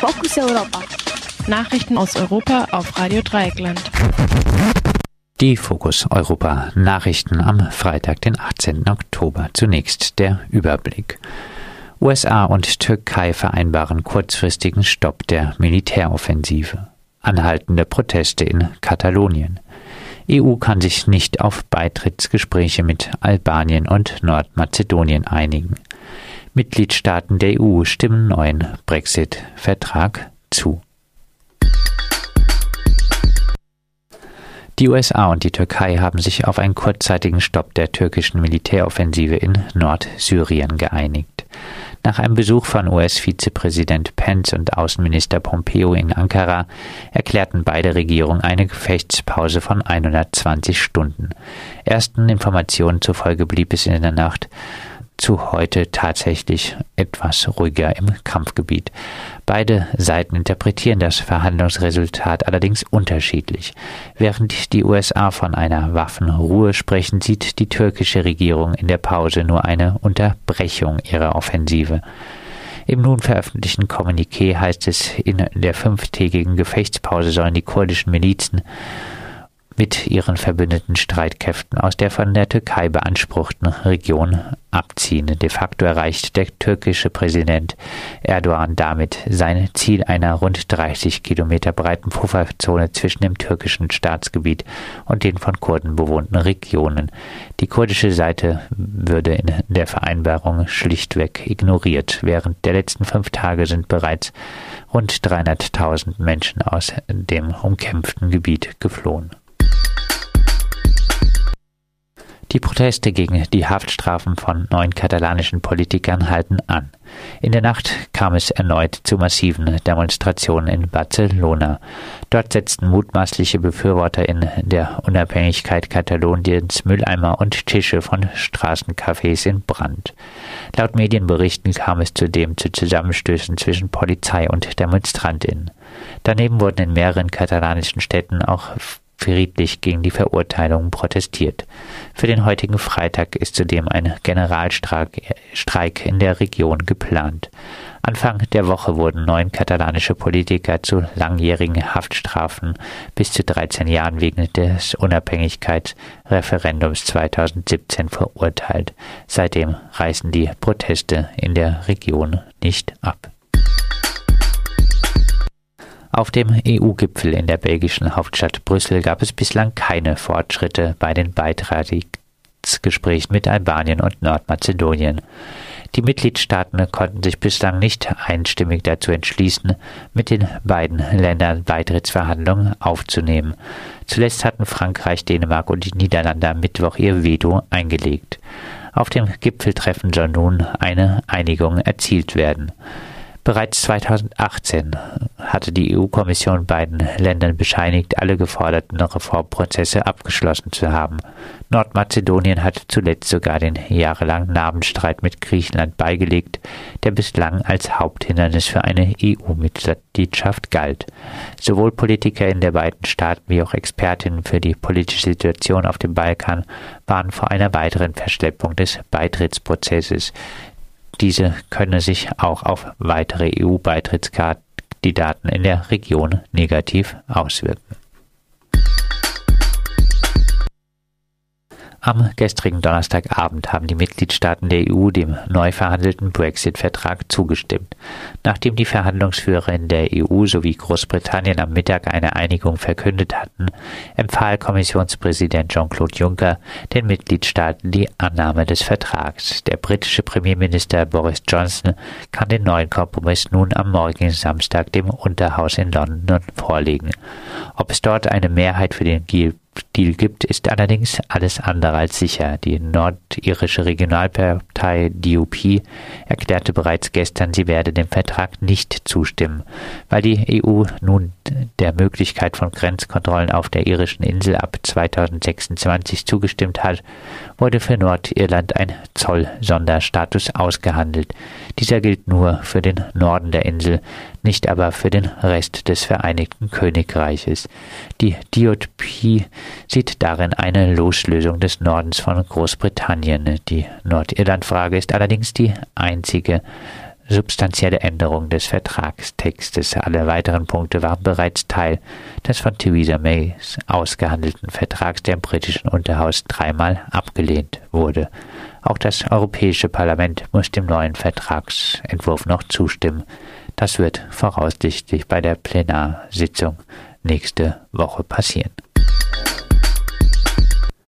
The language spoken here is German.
Fokus Europa. Nachrichten aus Europa auf Radio Dreieckland. Die Fokus Europa Nachrichten am Freitag, den 18. Oktober. Zunächst der Überblick. USA und Türkei vereinbaren kurzfristigen Stopp der Militäroffensive. Anhaltende Proteste in Katalonien. EU kann sich nicht auf Beitrittsgespräche mit Albanien und Nordmazedonien einigen. Mitgliedstaaten der EU stimmen neuen Brexit-Vertrag zu. Die USA und die Türkei haben sich auf einen kurzzeitigen Stopp der türkischen Militäroffensive in Nordsyrien geeinigt. Nach einem Besuch von US-Vizepräsident Pence und Außenminister Pompeo in Ankara erklärten beide Regierungen eine Gefechtspause von 120 Stunden. Ersten Informationen zufolge blieb es in der Nacht zu heute tatsächlich etwas ruhiger im Kampfgebiet. Beide Seiten interpretieren das Verhandlungsresultat allerdings unterschiedlich. Während die USA von einer Waffenruhe sprechen, sieht die türkische Regierung in der Pause nur eine Unterbrechung ihrer Offensive. Im nun veröffentlichten Kommuniqué heißt es, in der fünftägigen Gefechtspause sollen die kurdischen Milizen mit ihren verbündeten Streitkräften aus der von der Türkei beanspruchten Region abziehen. De facto erreicht der türkische Präsident Erdogan damit sein Ziel einer rund 30 Kilometer breiten Pufferzone zwischen dem türkischen Staatsgebiet und den von Kurden bewohnten Regionen. Die kurdische Seite würde in der Vereinbarung schlichtweg ignoriert. Während der letzten fünf Tage sind bereits rund 300.000 Menschen aus dem umkämpften Gebiet geflohen. Die Proteste gegen die Haftstrafen von neun katalanischen Politikern halten an. In der Nacht kam es erneut zu massiven Demonstrationen in Barcelona. Dort setzten mutmaßliche Befürworter in der Unabhängigkeit Kataloniens Mülleimer und Tische von Straßencafés in Brand. Laut Medienberichten kam es zudem zu Zusammenstößen zwischen Polizei und Demonstrantinnen. Daneben wurden in mehreren katalanischen Städten auch friedlich gegen die Verurteilung protestiert. Für den heutigen Freitag ist zudem ein Generalstreik in der Region geplant. Anfang der Woche wurden neun katalanische Politiker zu langjährigen Haftstrafen bis zu 13 Jahren wegen des Unabhängigkeitsreferendums 2017 verurteilt. Seitdem reißen die Proteste in der Region nicht ab. Auf dem EU-Gipfel in der belgischen Hauptstadt Brüssel gab es bislang keine Fortschritte bei den Beitrittsgesprächen mit Albanien und Nordmazedonien. Die Mitgliedstaaten konnten sich bislang nicht einstimmig dazu entschließen, mit den beiden Ländern Beitrittsverhandlungen aufzunehmen. Zuletzt hatten Frankreich, Dänemark und die Niederlande am Mittwoch ihr Veto eingelegt. Auf dem Gipfeltreffen soll nun eine Einigung erzielt werden. Bereits 2018 hatte die EU-Kommission beiden Ländern bescheinigt, alle geforderten Reformprozesse abgeschlossen zu haben. Nordmazedonien hat zuletzt sogar den jahrelangen Namensstreit mit Griechenland beigelegt, der bislang als Haupthindernis für eine EU-Mitgliedschaft galt. Sowohl Politiker in der beiden Staaten wie auch Expertinnen für die politische Situation auf dem Balkan waren vor einer weiteren Verschleppung des Beitrittsprozesses. Diese könne sich auch auf weitere EU-Beitrittskandidaten in der Region negativ auswirken. Am gestrigen Donnerstagabend haben die Mitgliedstaaten der EU dem neu verhandelten Brexit-Vertrag zugestimmt. Nachdem die Verhandlungsführer in der EU sowie Großbritannien am Mittag eine Einigung verkündet hatten, empfahl Kommissionspräsident Jean-Claude Juncker den Mitgliedstaaten die Annahme des Vertrags. Der britische Premierminister Boris Johnson kann den neuen Kompromiss nun am morgigen Samstag dem Unterhaus in London vorlegen. Ob es dort eine Mehrheit für den Deal Deal gibt, ist allerdings alles andere als sicher. Die nordirische Regionalpartei DUP erklärte bereits gestern, sie werde dem Vertrag nicht zustimmen, weil die EU nun der Möglichkeit von Grenzkontrollen auf der irischen Insel ab 2026 zugestimmt hat, wurde für Nordirland ein Zollsonderstatus ausgehandelt. Dieser gilt nur für den Norden der Insel, nicht aber für den Rest des Vereinigten Königreiches. Die DUP sieht darin eine Loslösung des Nordens von Großbritannien. Die Nordirlandfrage ist allerdings die einzige substanzielle Änderung des Vertragstextes. Alle weiteren Punkte waren bereits Teil des von Theresa May ausgehandelten Vertrags, der im britischen Unterhaus dreimal abgelehnt wurde. Auch das Europäische Parlament muss dem neuen Vertragsentwurf noch zustimmen. Das wird voraussichtlich bei der Plenarsitzung nächste Woche passieren.